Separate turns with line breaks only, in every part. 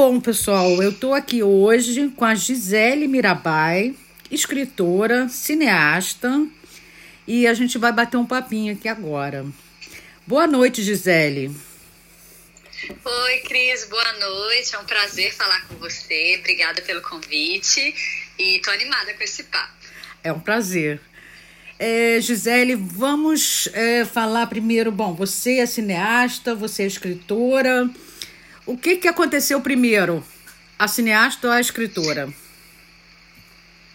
Bom, pessoal, eu estou aqui hoje com a Gisele Mirabai, escritora, cineasta, e a gente vai bater um papinho aqui agora. Boa noite, Gisele.
Oi, Cris, boa noite. É um prazer falar com você. Obrigada pelo convite e tô animada com esse papo.
É um prazer. É, Gisele, vamos é, falar primeiro. Bom, você é cineasta, você é escritora. O que, que aconteceu primeiro? A cineasta ou a escritora?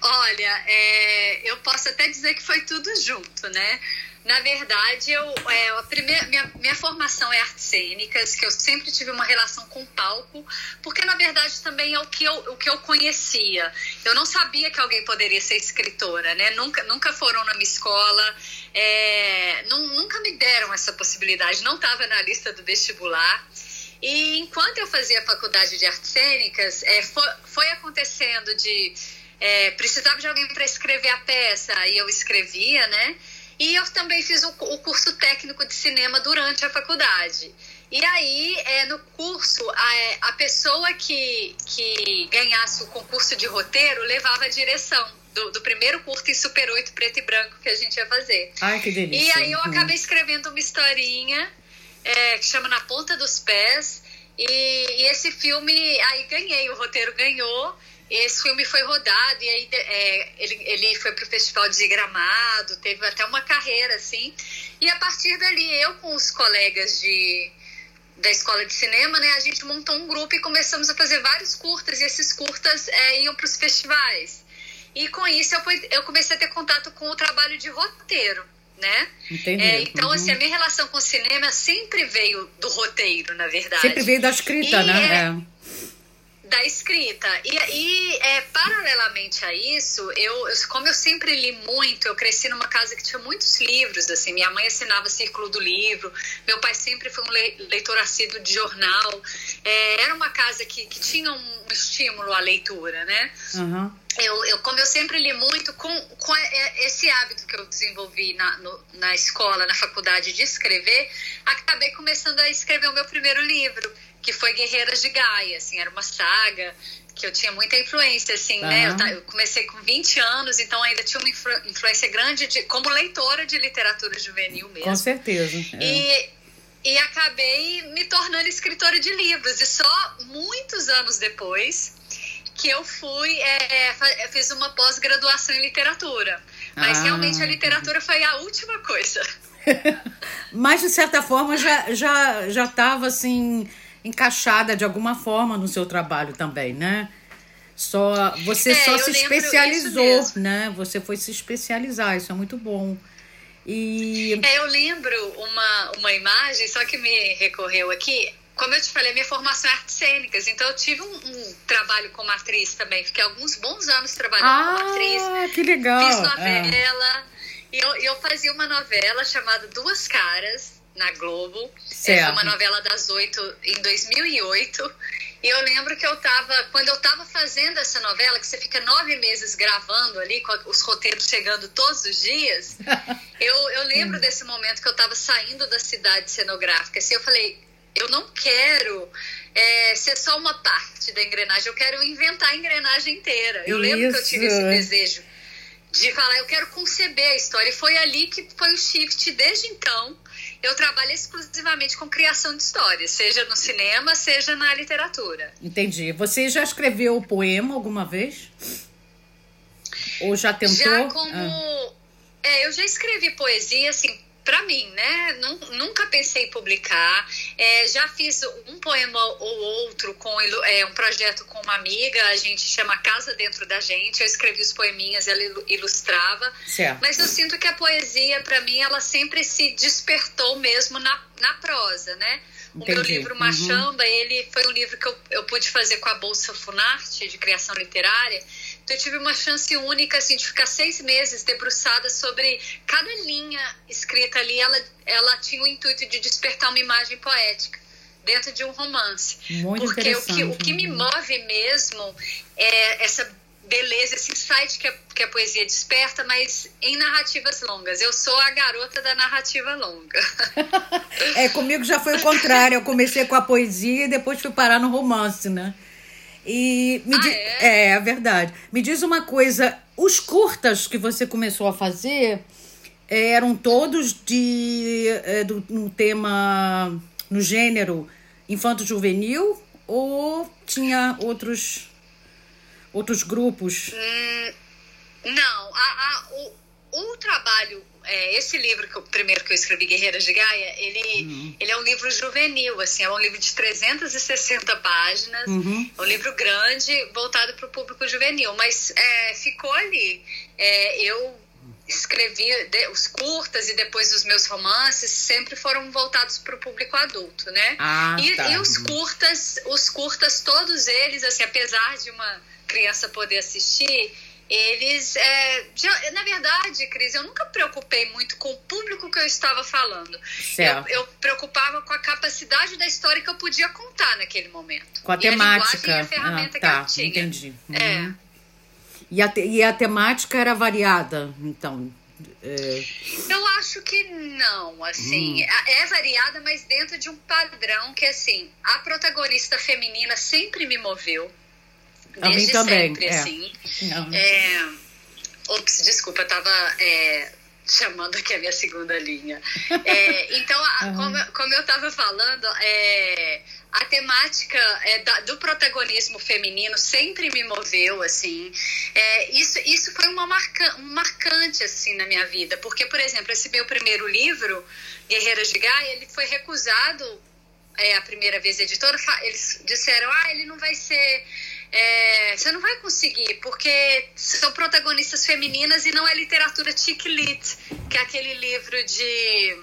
Olha, é, eu posso até dizer que foi tudo junto, né? Na verdade, eu, é, a primeira, minha, minha formação é artes cênicas, que eu sempre tive uma relação com palco, porque na verdade também é o que eu, o que eu conhecia. Eu não sabia que alguém poderia ser escritora, né? Nunca, nunca foram na minha escola, é, nunca me deram essa possibilidade, não estava na lista do vestibular. E enquanto eu fazia a faculdade de artes cênicas, é, foi, foi, acontecendo de. É, precisava de alguém para escrever a peça, e eu escrevia, né? E eu também fiz o, o curso técnico de cinema durante a faculdade. E aí, é, no curso, a, a pessoa que, que ganhasse o concurso de roteiro levava a direção do, do, primeiro curto em Super 8 preto e branco que a gente ia fazer.
Ai, que delícia.
E aí eu acabei escrevendo uma historinha é, que chama Na Ponta dos Pés. E, e, esse filme, aí ganhei, o roteiro ganhou. Esse filme foi rodado e aí é, ele, ele foi o Festival de Gramado, teve até uma carreira assim. E a partir dali, eu com os colegas de, da escola de cinema, né, a gente montou um grupo e começamos a fazer vários curtas, e esses curtas é, iam para os festivais. E com isso eu, fui, eu comecei a ter contato com o trabalho de roteiro né?
Entendi.
É, então, uhum. assim, a minha relação com o cinema sempre veio do roteiro, na verdade.
Sempre veio da escrita, e né?
É, é. Da escrita. E, e é, paralelamente a isso, eu, eu, como eu sempre li muito, eu cresci numa casa que tinha muitos livros, assim, minha mãe assinava Círculo do Livro, meu pai sempre foi um leitor assíduo de jornal. É, era uma casa que, que tinha um estímulo à leitura, né?
Uhum
eu, eu, como eu sempre li muito, com, com esse hábito que eu desenvolvi na, no, na escola, na faculdade de escrever, acabei começando a escrever o meu primeiro livro, que foi Guerreiras de Gaia, assim, era uma saga que eu tinha muita influência, assim, uhum. né? Eu, eu, comecei com 20 anos, então ainda tinha uma influ, influência grande de, como leitora de literatura juvenil mesmo.
Com certeza.
É. E, e acabei me tornando escritora de livros. E só muitos anos depois que eu fui, é, fiz uma pós-graduação em literatura. Mas ah. realmente a literatura foi a última coisa.
Mas de certa forma já já já estava assim encaixada de alguma forma no seu trabalho também, né? Só você é, só se especializou, né? Você foi se especializar, isso é muito bom. E
é, eu lembro uma uma imagem só que me recorreu aqui como eu te falei, minha formação é artes cênicas, então eu tive um, um, trabalho como atriz também. Fiquei alguns bons anos trabalhando
ah,
como atriz.
Ah, que legal!
Fiz novela. É. E eu, eu fazia uma novela chamada Duas Caras, na Globo.
Certo.
É uma novela das oito em 2008. E eu lembro que eu tava, quando eu tava fazendo essa novela, que você fica nove meses gravando ali, com os roteiros chegando todos os dias, eu, eu lembro desse momento que eu tava saindo da cidade cenográfica. Assim, eu falei, eu não quero é, ser só uma parte da engrenagem, eu quero inventar a engrenagem inteira. Eu Isso. lembro que eu tive esse desejo de falar, eu quero conceber a história. E foi ali que foi o shift. Desde então, eu trabalho exclusivamente com criação de histórias, seja no cinema, seja na literatura.
Entendi. Você já escreveu poema alguma vez? Ou já tentou?
Já como. Ah. É, eu já escrevi poesia, assim, para mim, né? Nunca pensei em publicar. É, já fiz um poema ou outro com é, um projeto com uma amiga, a gente chama Casa Dentro da Gente. Eu escrevi os poeminhas, ela ilustrava.
Certo.
Mas eu sinto que a poesia, para mim, ela sempre se despertou mesmo na, na prosa, né? O meu livro Machamba, uhum. ele foi um livro que eu, eu pude fazer com a Bolsa Funarte de criação literária. Então, eu tive uma chance única, assim, de ficar seis meses debruçada sobre cada linha escrita ali. Ela, ela tinha o intuito de despertar uma imagem poética dentro de um romance.
Muito
Porque o que, o que me move mesmo é essa beleza, esse insight que a, que a poesia desperta, mas em narrativas longas. Eu sou a garota da narrativa longa.
é, comigo já foi o contrário. Eu comecei com a poesia e depois fui parar no romance, né? E me
ah,
di...
é?
é, é verdade. Me diz uma coisa, os curtas que você começou a fazer eram todos de é, do, um tema no gênero infanto juvenil ou tinha outros outros grupos?
Hum, não, a, a, o, o trabalho é, esse livro, que o primeiro que eu escrevi, Guerreiras de Gaia, ele, uhum. ele é um livro juvenil, assim, é um livro de 360 páginas, uhum. é um livro grande, voltado para o público juvenil, mas é, ficou ali. É, eu escrevi de, os curtas e depois os meus romances sempre foram voltados para o público adulto, né?
Ah,
e,
tá.
e os curtas, os curtas, todos eles, assim, apesar de uma criança poder assistir, eles, é, já, na verdade, Cris, eu nunca preocupei muito com o público que eu estava falando.
Certo.
Eu, eu preocupava com a capacidade da história que eu podia contar naquele momento.
Com a
e
temática.
A a ferramenta
ah, tá,
que eu tinha.
Entendi. Uhum.
É.
E a, e a temática era variada, então. É...
Eu acho que não, assim, hum. é variada, mas dentro de um padrão que, assim, a protagonista feminina sempre me moveu
a mim também.
sempre,
é.
assim. É... Ops, desculpa, eu tava é, chamando aqui a minha segunda linha. É, então, a, uhum. como, como eu estava falando, é, a temática é, da, do protagonismo feminino sempre me moveu, assim. É, isso, isso foi uma marca, um marcante, assim, na minha vida. Porque, por exemplo, esse meu primeiro livro, Guerreiras de Gaia, ele foi recusado é, a primeira vez editora. Eles disseram, ah, ele não vai ser é, você não vai conseguir, porque são protagonistas femininas e não é literatura chick lit, que é aquele livro de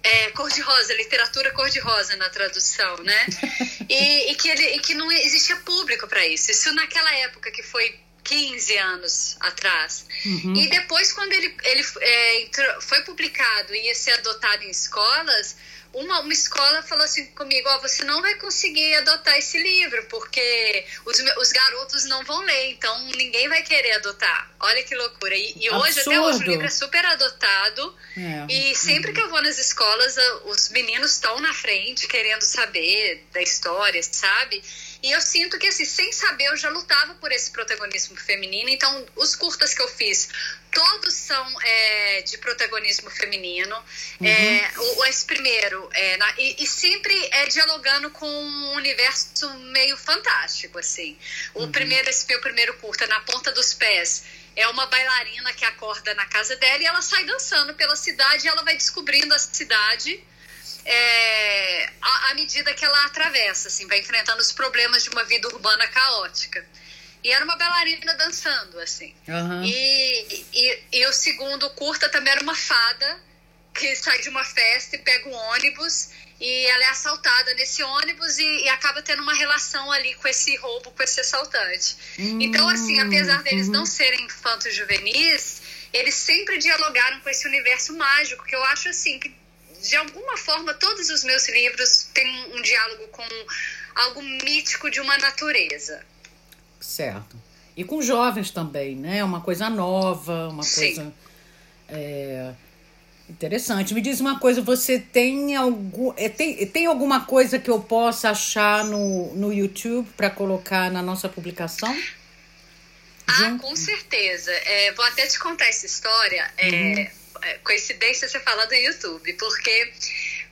é, cor-de-rosa, literatura cor-de-rosa na tradução, né? E, e, que ele, e que não existia público para isso. Isso naquela época que foi 15 anos atrás. Uhum. E depois, quando ele, ele é, entrou, foi publicado e ia ser adotado em escolas, uma, uma escola falou assim comigo: Ó, oh, você não vai conseguir adotar esse livro, porque os, os garotos não vão ler, então ninguém vai querer adotar. Olha que loucura. E, e hoje, até hoje, o livro é super adotado. É. E sempre que eu vou nas escolas, os meninos estão na frente querendo saber da história, sabe? E eu sinto que, assim, sem saber, eu já lutava por esse protagonismo feminino. Então, os curtas que eu fiz, todos são é, de protagonismo feminino. Uhum. É, o, esse primeiro, é, na, e, e, sempre é dialogando com um universo meio fantástico, assim. O uhum. primeiro, esse meu primeiro curta, Na Ponta dos Pés, é uma bailarina que acorda na casa dela e ela sai dançando pela cidade e ela vai descobrindo a cidade é, à, à, medida que ela atravessa, assim, vai enfrentando os problemas de uma vida urbana caótica. E era uma bailarina dançando, assim.
Uhum.
E, e, e, o segundo curta também era uma fada que sai de uma festa e pega um ônibus e ela é assaltada nesse ônibus e, e acaba tendo uma relação ali com esse roubo, com esse assaltante. Uhum. Então, assim, apesar deles uhum. não serem infantos juvenis, eles sempre dialogaram com esse universo mágico, que eu acho, assim, que de alguma forma, todos os meus livros têm um, diálogo com algo mítico de uma natureza.
Certo. E com jovens também, né? Uma coisa nova, uma
Sim.
coisa. É, interessante. Me diz uma coisa, você tem algum. É, tem, tem alguma coisa que eu possa achar no, no YouTube para colocar na nossa publicação?
Ah, com certeza. É, vou até te contar essa história. É, uhum. É, coincidência você falar do YouTube, porque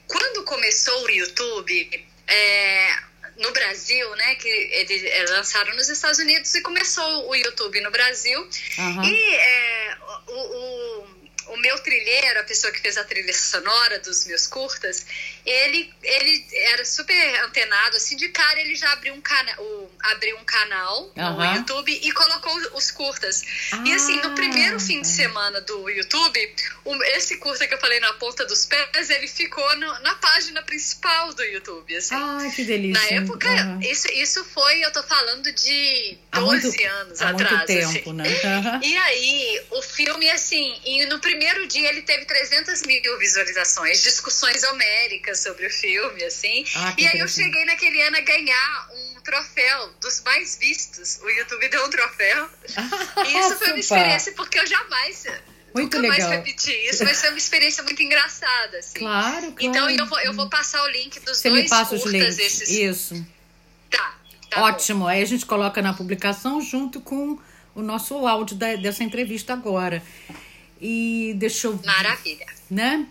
quando começou o YouTube, é, no Brasil, né, que eles é, lançaram nos Estados Unidos e começou o YouTube no Brasil,
uhum.
e é, o, o o meu trilheiro, a pessoa que fez a trilha sonora dos meus curtas, ele, ele era super antenado, assim, de cara ele já abriu um, cana o, abriu um canal uhum. no YouTube e colocou os curtas. Ah, e assim, no primeiro fim de semana do YouTube, o, esse curta que eu falei na ponta dos pés, ele ficou no, na página principal do YouTube, assim.
Ah, que delícia.
Na época, uhum. isso, isso foi, eu tô falando de 12 muito, anos
há
atrás.
Muito tempo,
assim.
né?
Uhum. E aí, o filme, assim, e no primeiro primeiro dia ele teve 300 mil visualizações, discussões homéricas sobre o filme, assim.
Ah,
e aí eu cheguei naquele ano a ganhar um troféu dos mais vistos. O YouTube deu um troféu. e isso foi uma experiência porque eu jamais.
Muito
nunca
legal.
mais repeti isso, mas foi uma experiência muito engraçada, assim.
Claro, claro.
Então eu vou, eu vou passar o link dos
Você
dois
me passa
curtas,
os links.
esses.
Isso.
Tá.
Tá Ótimo. Bom. Aí a gente coloca na publicação junto com o nosso áudio da, dessa entrevista agora. E deixa eu.
Maravilha.
Né?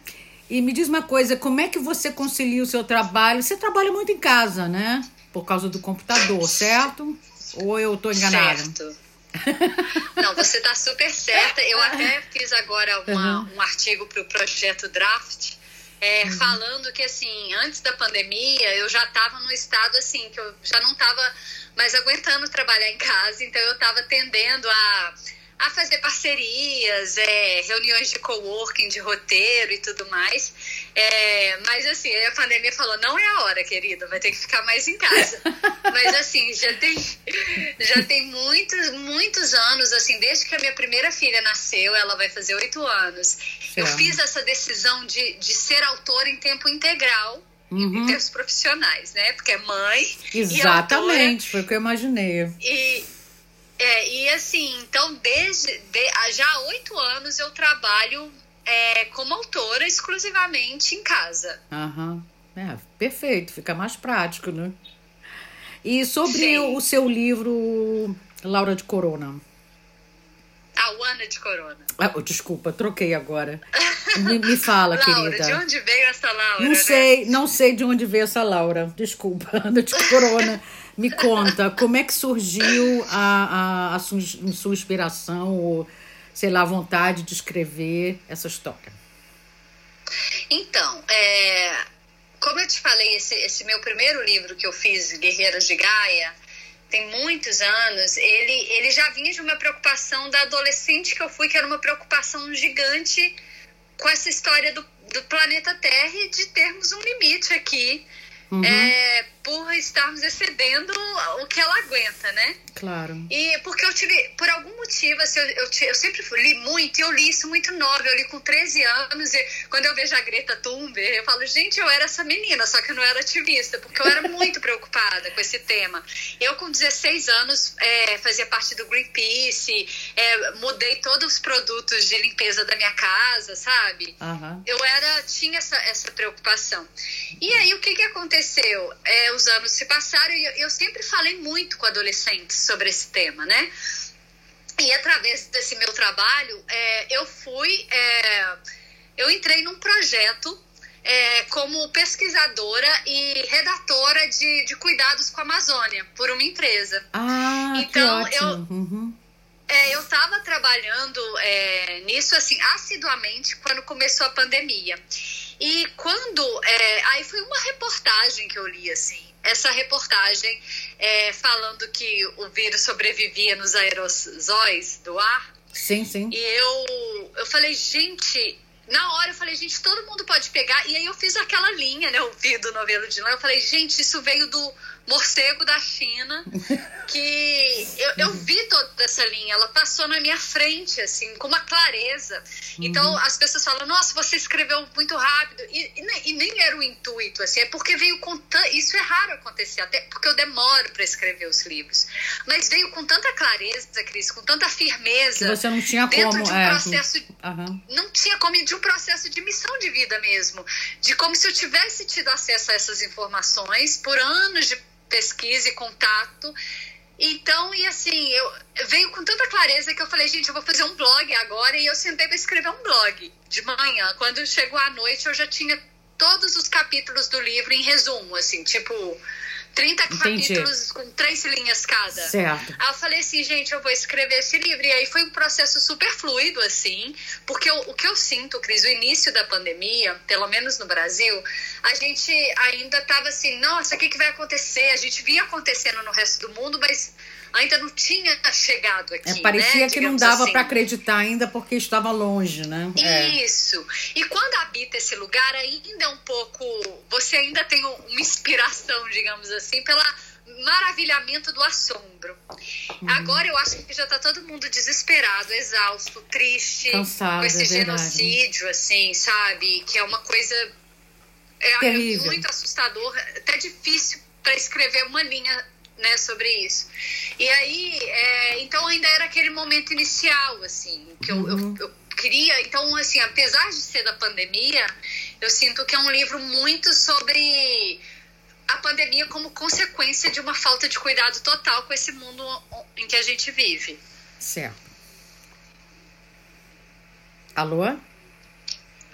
E me diz uma coisa, como é que você concilia o seu trabalho? Você trabalha muito em casa, né? Por causa do computador, certo? Ou eu estou enganada?
Certo. Não, você está super certa. Eu até fiz agora uma, uhum. um artigo para o projeto Draft, é, uhum. falando que assim, antes da pandemia, eu já estava no estado assim, que eu já não estava mais aguentando trabalhar em casa, então eu estava tendendo a a fazer parcerias, é, reuniões de coworking, de roteiro e tudo mais. É, mas assim, a pandemia falou, não é a hora, querida, vai ter que ficar mais em casa. mas assim, já tem, já tem muitos, muitos anos, assim, desde que a minha primeira filha nasceu, ela vai fazer oito anos. Eu fiz essa decisão de, de ser autora em tempo integral. Uhum. Em termos profissionais, né? Porque é mãe.
Exatamente, foi o que eu imaginei.
E, é, e assim, então, desde de, já há oito anos eu trabalho é, como autora exclusivamente em casa.
Aham. É, perfeito, fica mais prático, né? E sobre Sim. o seu livro Laura de Corona.
A Ana de Corona.
Ah, oh, desculpa, troquei agora. Me, me fala,
Laura,
querida.
de onde veio essa Laura?
Não
né?
sei, não sei de onde veio essa Laura. Desculpa, Ana de Corona. Me conta, como é que surgiu a, a, a sua, sua inspiração, ou, sei lá, a vontade de escrever essa história?
Então, é, como eu te falei, esse, esse meu primeiro livro que eu fiz, Guerreiras de Gaia, tem muitos anos, ele, ele já vinha de uma preocupação da adolescente que eu fui, que era uma preocupação gigante com essa história do, do planeta Terra e de termos um limite aqui Uhum. É, por estarmos excedendo o que ela aguenta, né?
Claro.
E porque eu tive, por algum motivo, assim, eu, eu, eu, sempre li muito, e eu li isso muito nova. Eu li com 13 anos, e quando eu vejo a Greta Thunberg, eu falo, gente, eu era essa menina, só que eu não era ativista, porque eu era muito preocupada com esse tema. Eu, com 16 anos, é, fazia parte do Greenpeace, é, mudei todos os produtos de limpeza da minha casa, sabe?
Uhum.
Eu era, tinha essa, essa preocupação. E aí, o que que aconteceu? É, os anos se passaram e eu, eu sempre falei muito com adolescentes sobre esse tema, né? E através desse meu trabalho, é, eu fui. É, eu entrei num projeto é, como pesquisadora e redatora de, de cuidados com a Amazônia por uma empresa.
Ah, então
eu. Uhum. É, eu estava trabalhando é, nisso assim assiduamente quando começou a pandemia. E quando. É, aí foi uma reportagem que eu li, assim essa reportagem é, falando que o vírus sobrevivia nos aerossóis do ar.
Sim, sim.
E eu, eu falei, gente, na hora eu falei, gente, todo mundo pode pegar. E aí eu fiz aquela linha, né? O do novelo de lã. Eu falei, gente, isso veio do morcego da China, que eu, eu vi toda essa linha, ela passou na minha frente, assim, com uma clareza. Então uhum. as pessoas falam, nossa, você escreveu muito rápido. E, e, e nem era o intuito, assim, é porque veio com. Isso é raro acontecer, até porque eu demoro para escrever os livros. Mas veio com tanta clareza, Cris, com tanta firmeza.
Que você não tinha
dentro
como.
De um é, processo, uhum. Não tinha como, de um processo de missão de vida mesmo. De como se eu tivesse tido acesso a essas informações por anos de pesquisa e contato. Então, e assim, eu veio com tanta clareza que eu falei, gente, eu vou fazer um blog agora. E eu sentei para escrever um blog de manhã. Quando chegou a noite, eu já tinha todos os capítulos do livro em resumo, assim, tipo 30 Entendi. capítulos com três linhas cada.
Certo.
Aí eu falei assim, gente, eu vou escrever esse livro. E aí foi um processo super fluido, assim, porque eu, o que eu sinto, Cris, o início da pandemia, pelo menos no Brasil, a gente ainda tava assim, nossa, o que, que vai acontecer? A gente via acontecendo no resto do mundo, mas ainda não tinha chegado aqui.
É, parecia
né?
que não dava assim. para acreditar ainda porque estava longe, né?
É. Isso. É. E quando habita esse lugar, ainda é um pouco. Você ainda tem uma inspiração, digamos assim, pela maravilhamento do assombro. Uhum. Agora eu acho que já tá todo mundo desesperado, exausto, triste,
Cansado,
com esse
é
genocídio, assim, sabe? Que é uma coisa é, é muito assustador, até difícil para escrever uma linha né, sobre isso. E aí, é, então ainda era aquele momento inicial, assim, que eu, uhum. eu, eu, queria. Então, assim, apesar de ser da pandemia, eu sinto que é um livro muito sobre a pandemia como consequência de uma falta de cuidado total com esse mundo em que a gente vive.
Certo. Alô?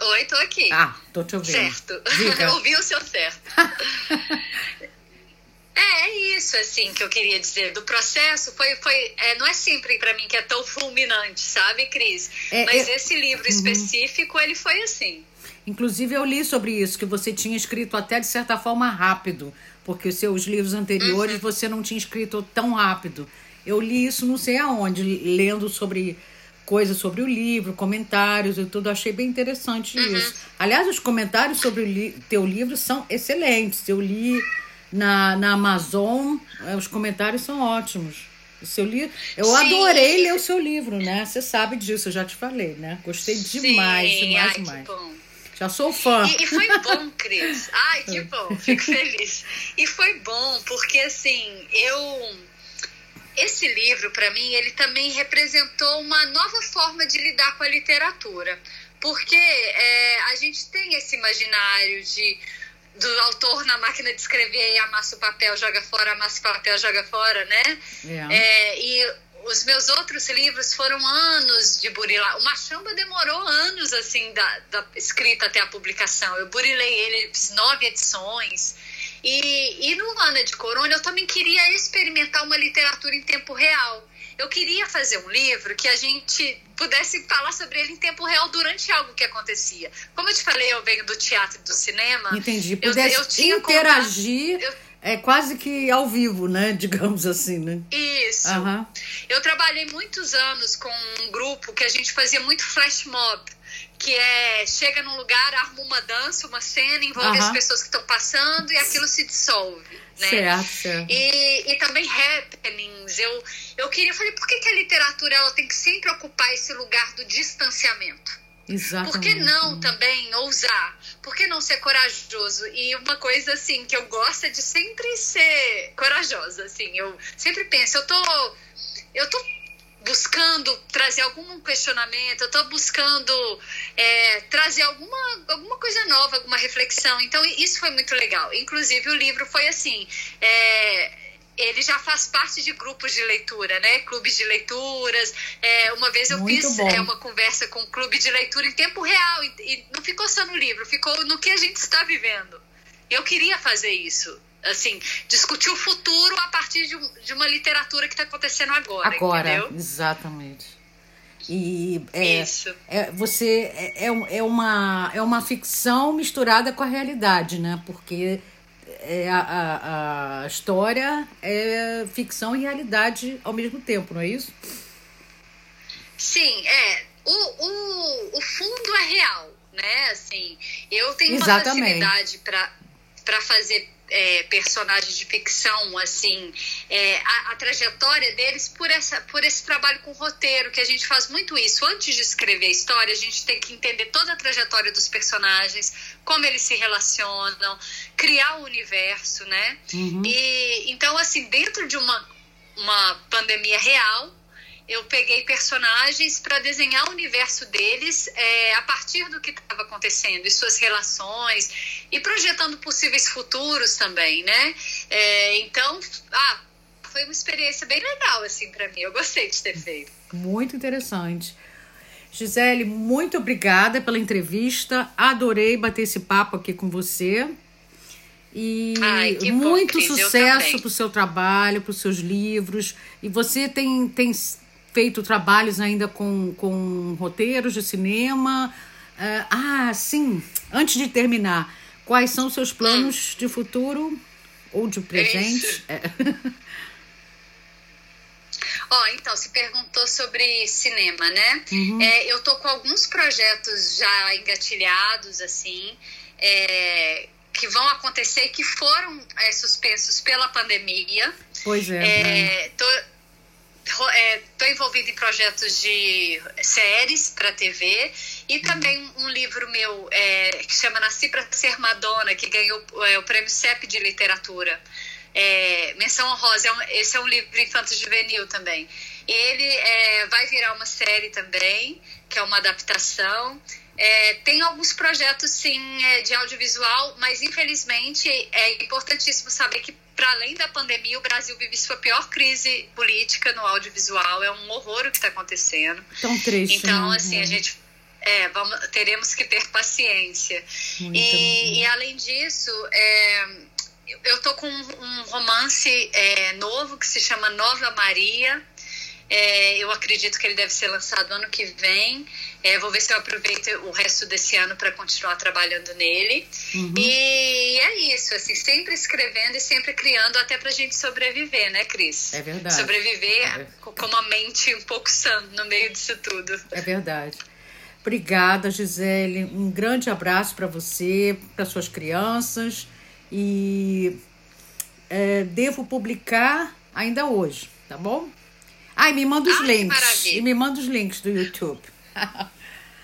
Oi, tô aqui.
Ah, tô te ouvindo.
Certo. Ouvi o seu certo. Isso, assim, que eu queria dizer. Do processo, foi, foi é, não é sempre para mim que é tão fulminante, sabe, Cris? É, Mas é... esse livro uhum. específico, ele foi assim.
Inclusive, eu li sobre isso, que você tinha escrito até de certa forma rápido, porque os seus livros anteriores uhum. você não tinha escrito tão rápido. Eu li isso não sei aonde, lendo sobre coisas sobre o livro, comentários e tudo. Achei bem interessante uhum. isso. Aliás, os comentários sobre o li teu livro são excelentes. Eu li na, na Amazon, eh, os comentários são ótimos. O seu livro, eu Sim. adorei ler o seu livro, né? Você sabe disso, eu já te falei, né? Gostei demais, Sim. demais, Ai, demais. Já sou fã.
E, e, foi bom, Cris. Ai, que bom, fico feliz. E foi bom, porque assim, eu. Esse livro, para mim, ele também representou uma nova forma de lidar com a literatura. Porque é, a gente tem esse imaginário de do autor na máquina de escrever e amassa o papel, joga fora, amassa o papel, joga fora, né? É. É, e os meus outros livros foram anos de burilar. O Machamba demorou anos, assim, da, da escrita até a publicação. Eu burilei ele, nove edições. E, e no Ana de Corona eu também queria experimentar uma literatura em tempo real eu queria fazer um livro que a gente pudesse falar sobre ele em tempo real durante algo que acontecia. Como eu te falei, eu venho do teatro e do cinema.
Entendi. Pudesse eu, eu tinha interagir. Eu, é quase que ao vivo, né? Digamos assim, né?
Isso. Uhum. Eu trabalhei muitos anos com um grupo que a gente fazia muito flash mob que é chega num lugar, arma uma dança, uma cena, envolve as pessoas que estão passando e aquilo se dissolve, né?
Certo, certo.
E, e também happenings. Eu, eu queria, eu falei, por que, que a literatura ela tem que sempre ocupar esse lugar do distanciamento?
Exatamente.
Por que não também ousar? Por que não ser corajoso? E uma coisa assim que eu gosto é de sempre ser corajosa, assim. Eu sempre penso, eu tô eu tô buscando trazer algum questionamento, eu estou buscando é, trazer alguma, alguma coisa nova, alguma reflexão. Então, isso foi muito legal. Inclusive, o livro foi assim. É, ele já faz parte de grupos de leitura, né? Clubes de leituras. É, uma vez eu Muito fiz é, uma conversa com um clube de leitura em tempo real e, e não ficou só no livro, ficou no que a gente está vivendo. Eu queria fazer isso assim, discutir o futuro a partir literatura que está acontecendo agora.
Agora,
entendeu?
exatamente. E é, Isso. É, você é, é, é, uma, é uma ficção misturada com a realidade, né? Porque é, a, a, a história é ficção e realidade ao mesmo tempo, não é isso?
Sim, é. O, o, o fundo é real, né? Assim, eu tenho
Exatamente.
uma facilidade para fazer é, personagens de ficção, assim, é, a, a, trajetória deles por, essa, por esse trabalho com roteiro, que a gente faz muito isso. Antes de escrever a história, a gente tem que entender toda a trajetória dos personagens, como eles se relacionam, criar o universo, né? Uhum. E então, assim, dentro de uma, uma pandemia real, eu peguei personagens para desenhar o universo deles é, a partir do que estava acontecendo e suas relações e projetando possíveis futuros também, né? É, então, ah, foi uma experiência bem legal assim para mim. Eu gostei de ter feito.
Muito interessante. Gisele, muito obrigada pela entrevista. Adorei bater esse papo aqui com você. E
Ai,
muito
bom,
sucesso para o seu trabalho, para os seus livros. E você tem, tem feito trabalhos ainda com, com roteiros de cinema. Uh, ah, sim, antes de terminar, quais são os seus planos hum. de futuro ou de presente?
É. Ó, oh, então, se perguntou sobre cinema, né? Uhum. É, eu tô com alguns projetos já engatilhados, assim, é, que vão acontecer e que foram é, suspensos pela pandemia.
Pois é. é
né? tô, estou é, envolvida em projetos de séries para TV e também um livro meu é, que chama Nasci para Ser Madonna, que ganhou é, o prêmio CEP de literatura. É, menção honrosa, é um, esse é um livro infanto-juvenil também. Ele é, vai virar uma série também, que é uma adaptação. É, tem alguns projetos, sim, de audiovisual, mas infelizmente é importantíssimo saber que, para além da pandemia, o Brasil vive sua pior crise política no audiovisual. É um horror o que está acontecendo.
Tão triste.
Então, né? assim, a gente é, vamos, teremos que ter paciência. E, e, além disso, é, eu tô com um romance é, novo que se chama Nova Maria. É, eu acredito que ele deve ser lançado ano que vem. É, vou ver se eu aproveito o resto desse ano para continuar trabalhando nele. Uhum. E é isso, assim, sempre escrevendo e sempre criando até para a gente sobreviver, né, Cris?
É verdade.
Sobreviver é. com uma mente um pouco sã no meio disso tudo.
É verdade. Obrigada, Gisele. Um grande abraço para você, para suas crianças. E é, devo publicar ainda hoje, tá bom? Ai, me manda os Ai, links. E me manda os links do YouTube.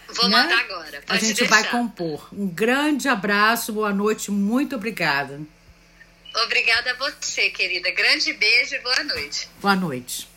Vou né? mandar agora.
A gente deixar. vai compor. Um grande abraço, boa noite, muito obrigada.
Obrigada a você, querida. Grande beijo e boa noite.
Boa noite.